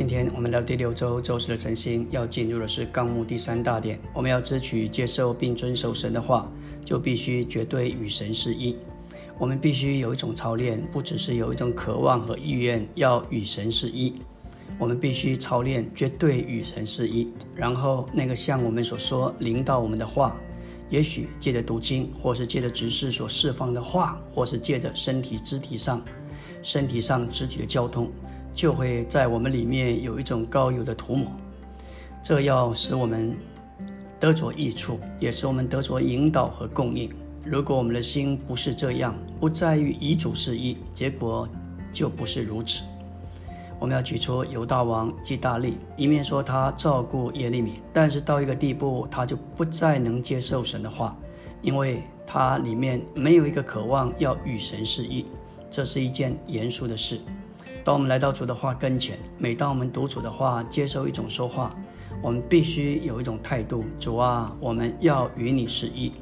今天我们聊第六周周四的晨星，要进入的是纲目第三大点。我们要支取、接受并遵守神的话，就必须绝对与神是一。我们必须有一种操练，不只是有一种渴望和意愿要与神是一。我们必须操练绝对与神是一。然后那个像我们所说领导我们的话，也许借着读经，或是借着执事所释放的话，或是借着身体肢体上、身体上肢体的交通。就会在我们里面有一种高油的涂抹，这要使我们得着益处，也使我们得着引导和供应。如果我们的心不是这样，不在于遗嘱事宜，结果就不是如此。我们要举出犹大王基大利，一面说他照顾耶利米，但是到一个地步，他就不再能接受神的话，因为他里面没有一个渴望要与神示意，这是一件严肃的事。当我们来到主的话跟前，每当我们读主的话，接受一种说话，我们必须有一种态度：主啊，我们要与你是一。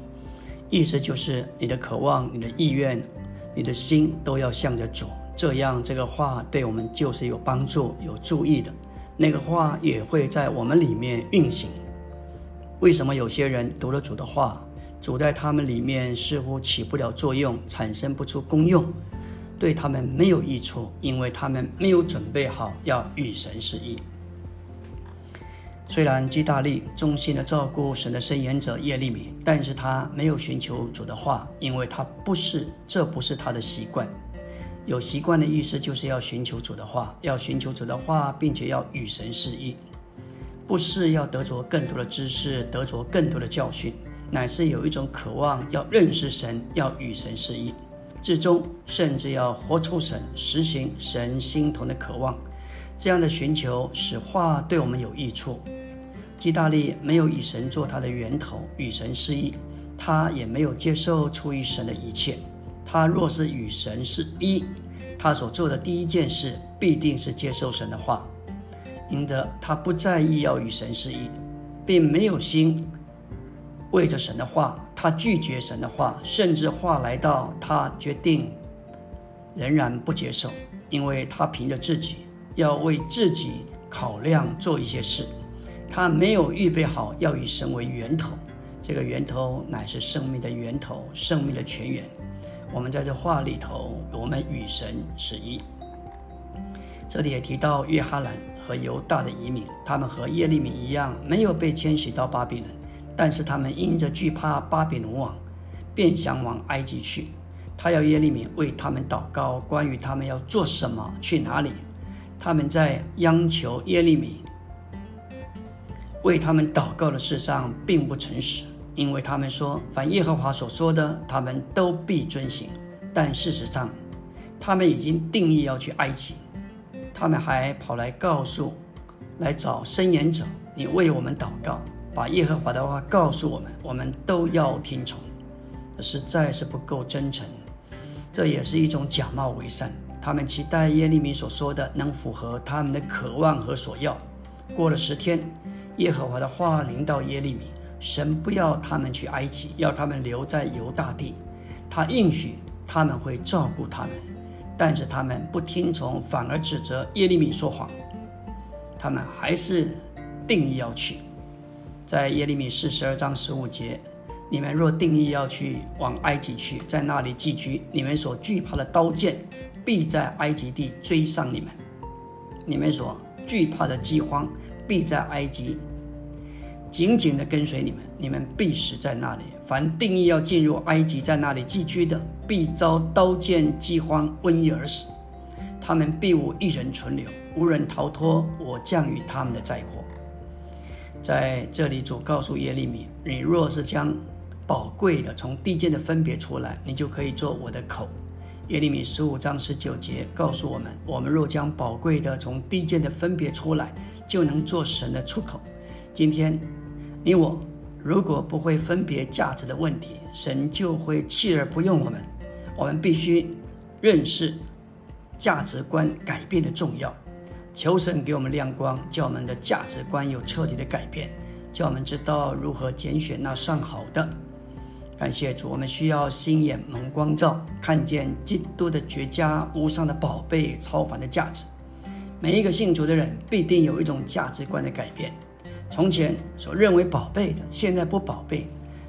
意思就是你的渴望、你的意愿、你的心都要向着主，这样这个话对我们就是有帮助、有注意的。那个话也会在我们里面运行。为什么有些人读了主的话，主在他们里面似乎起不了作用，产生不出功用？对他们没有益处，因为他们没有准备好要与神示意。虽然基大利忠心的照顾神的伸言者耶利米，但是他没有寻求主的话，因为他不是，这不是他的习惯。有习惯的意思就是要寻求主的话，要寻求主的话，并且要与神示意，不是要得着更多的知识，得着更多的教训，乃是有一种渴望要认识神，要与神示意。至终，甚至要活出神，实行神心同的渴望，这样的寻求使话对我们有益处。基大利没有以神做他的源头，与神是一，他也没有接受出于神的一切。他若是与神是一，他所做的第一件事必定是接受神的话，因着他不在意要与神是一，并没有心。为着神的话，他拒绝神的话，甚至话来到他决定仍然不接受，因为他凭着自己要为自己考量做一些事，他没有预备好要以神为源头，这个源头乃是生命的源头，生命的泉源。我们在这话里头，我们与神是一。这里也提到约哈兰和犹大的移民，他们和耶利米一样，没有被迁徙到巴比伦。但是他们因着惧怕巴比伦王，便想往埃及去。他要耶利米为他们祷告，关于他们要做什么、去哪里。他们在央求耶利米为他们祷告的事上并不诚实，因为他们说凡耶和华所说的，他们都必遵行。但事实上，他们已经定义要去埃及。他们还跑来告诉、来找申言者：“你为我们祷告。”把耶和华的话告诉我们，我们都要听从，实在是不够真诚。这也是一种假冒伪善。他们期待耶利米所说的能符合他们的渴望和所要。过了十天，耶和华的话临到耶利米，神不要他们去埃及，要他们留在犹大地。他应许他们会照顾他们，但是他们不听从，反而指责耶利米说谎。他们还是定义要去。在耶利米四十二章十五节，你们若定义要去往埃及去，在那里寄居，你们所惧怕的刀剑必在埃及地追上你们；你们所惧怕的饥荒必在埃及紧紧地跟随你们，你们必死在那里。凡定义要进入埃及，在那里寄居的，必遭刀剑、饥荒、瘟疫而死。他们必无一人存留，无人逃脱我降与他们的灾祸。在这里，主告诉耶利米：“你若是将宝贵的从地间的分别出来，你就可以做我的口。”耶利米十五章十九节告诉我们：“我们若将宝贵的从地间的分别出来，就能做神的出口。”今天，你我如果不会分别价值的问题，神就会弃而不用我们。我们必须认识价值观改变的重要。求神给我们亮光，叫我们的价值观有彻底的改变，叫我们知道如何拣选那上好的。感谢主，我们需要心眼蒙光照，看见基督的绝佳无上的宝贝超凡的价值，每一个信主的人必定有一种价值观的改变。从前所认为宝贝的，现在不宝贝；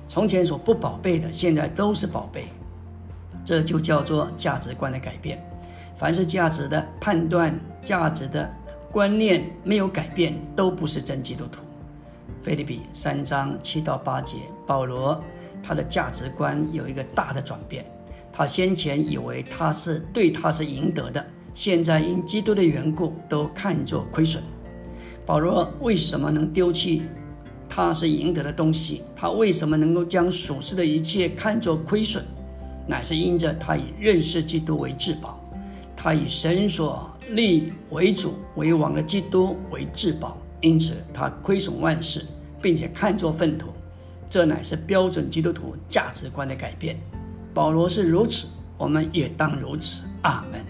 从前所不宝贝的，现在都是宝贝。这就叫做价值观的改变。凡是价值的判断、价值的观念没有改变，都不是真基督徒。菲利比三章七到八节，保罗他的价值观有一个大的转变。他先前以为他是对他是赢得的，现在因基督的缘故都看作亏损。保罗为什么能丢弃他是赢得的东西？他为什么能够将属世的一切看作亏损？乃是因着他以认识基督为至宝，他以神所立为主为王的基督为至宝。因此，他亏损万事，并且看作粪土。这乃是标准基督徒价值观的改变。保罗是如此，我们也当如此。阿门。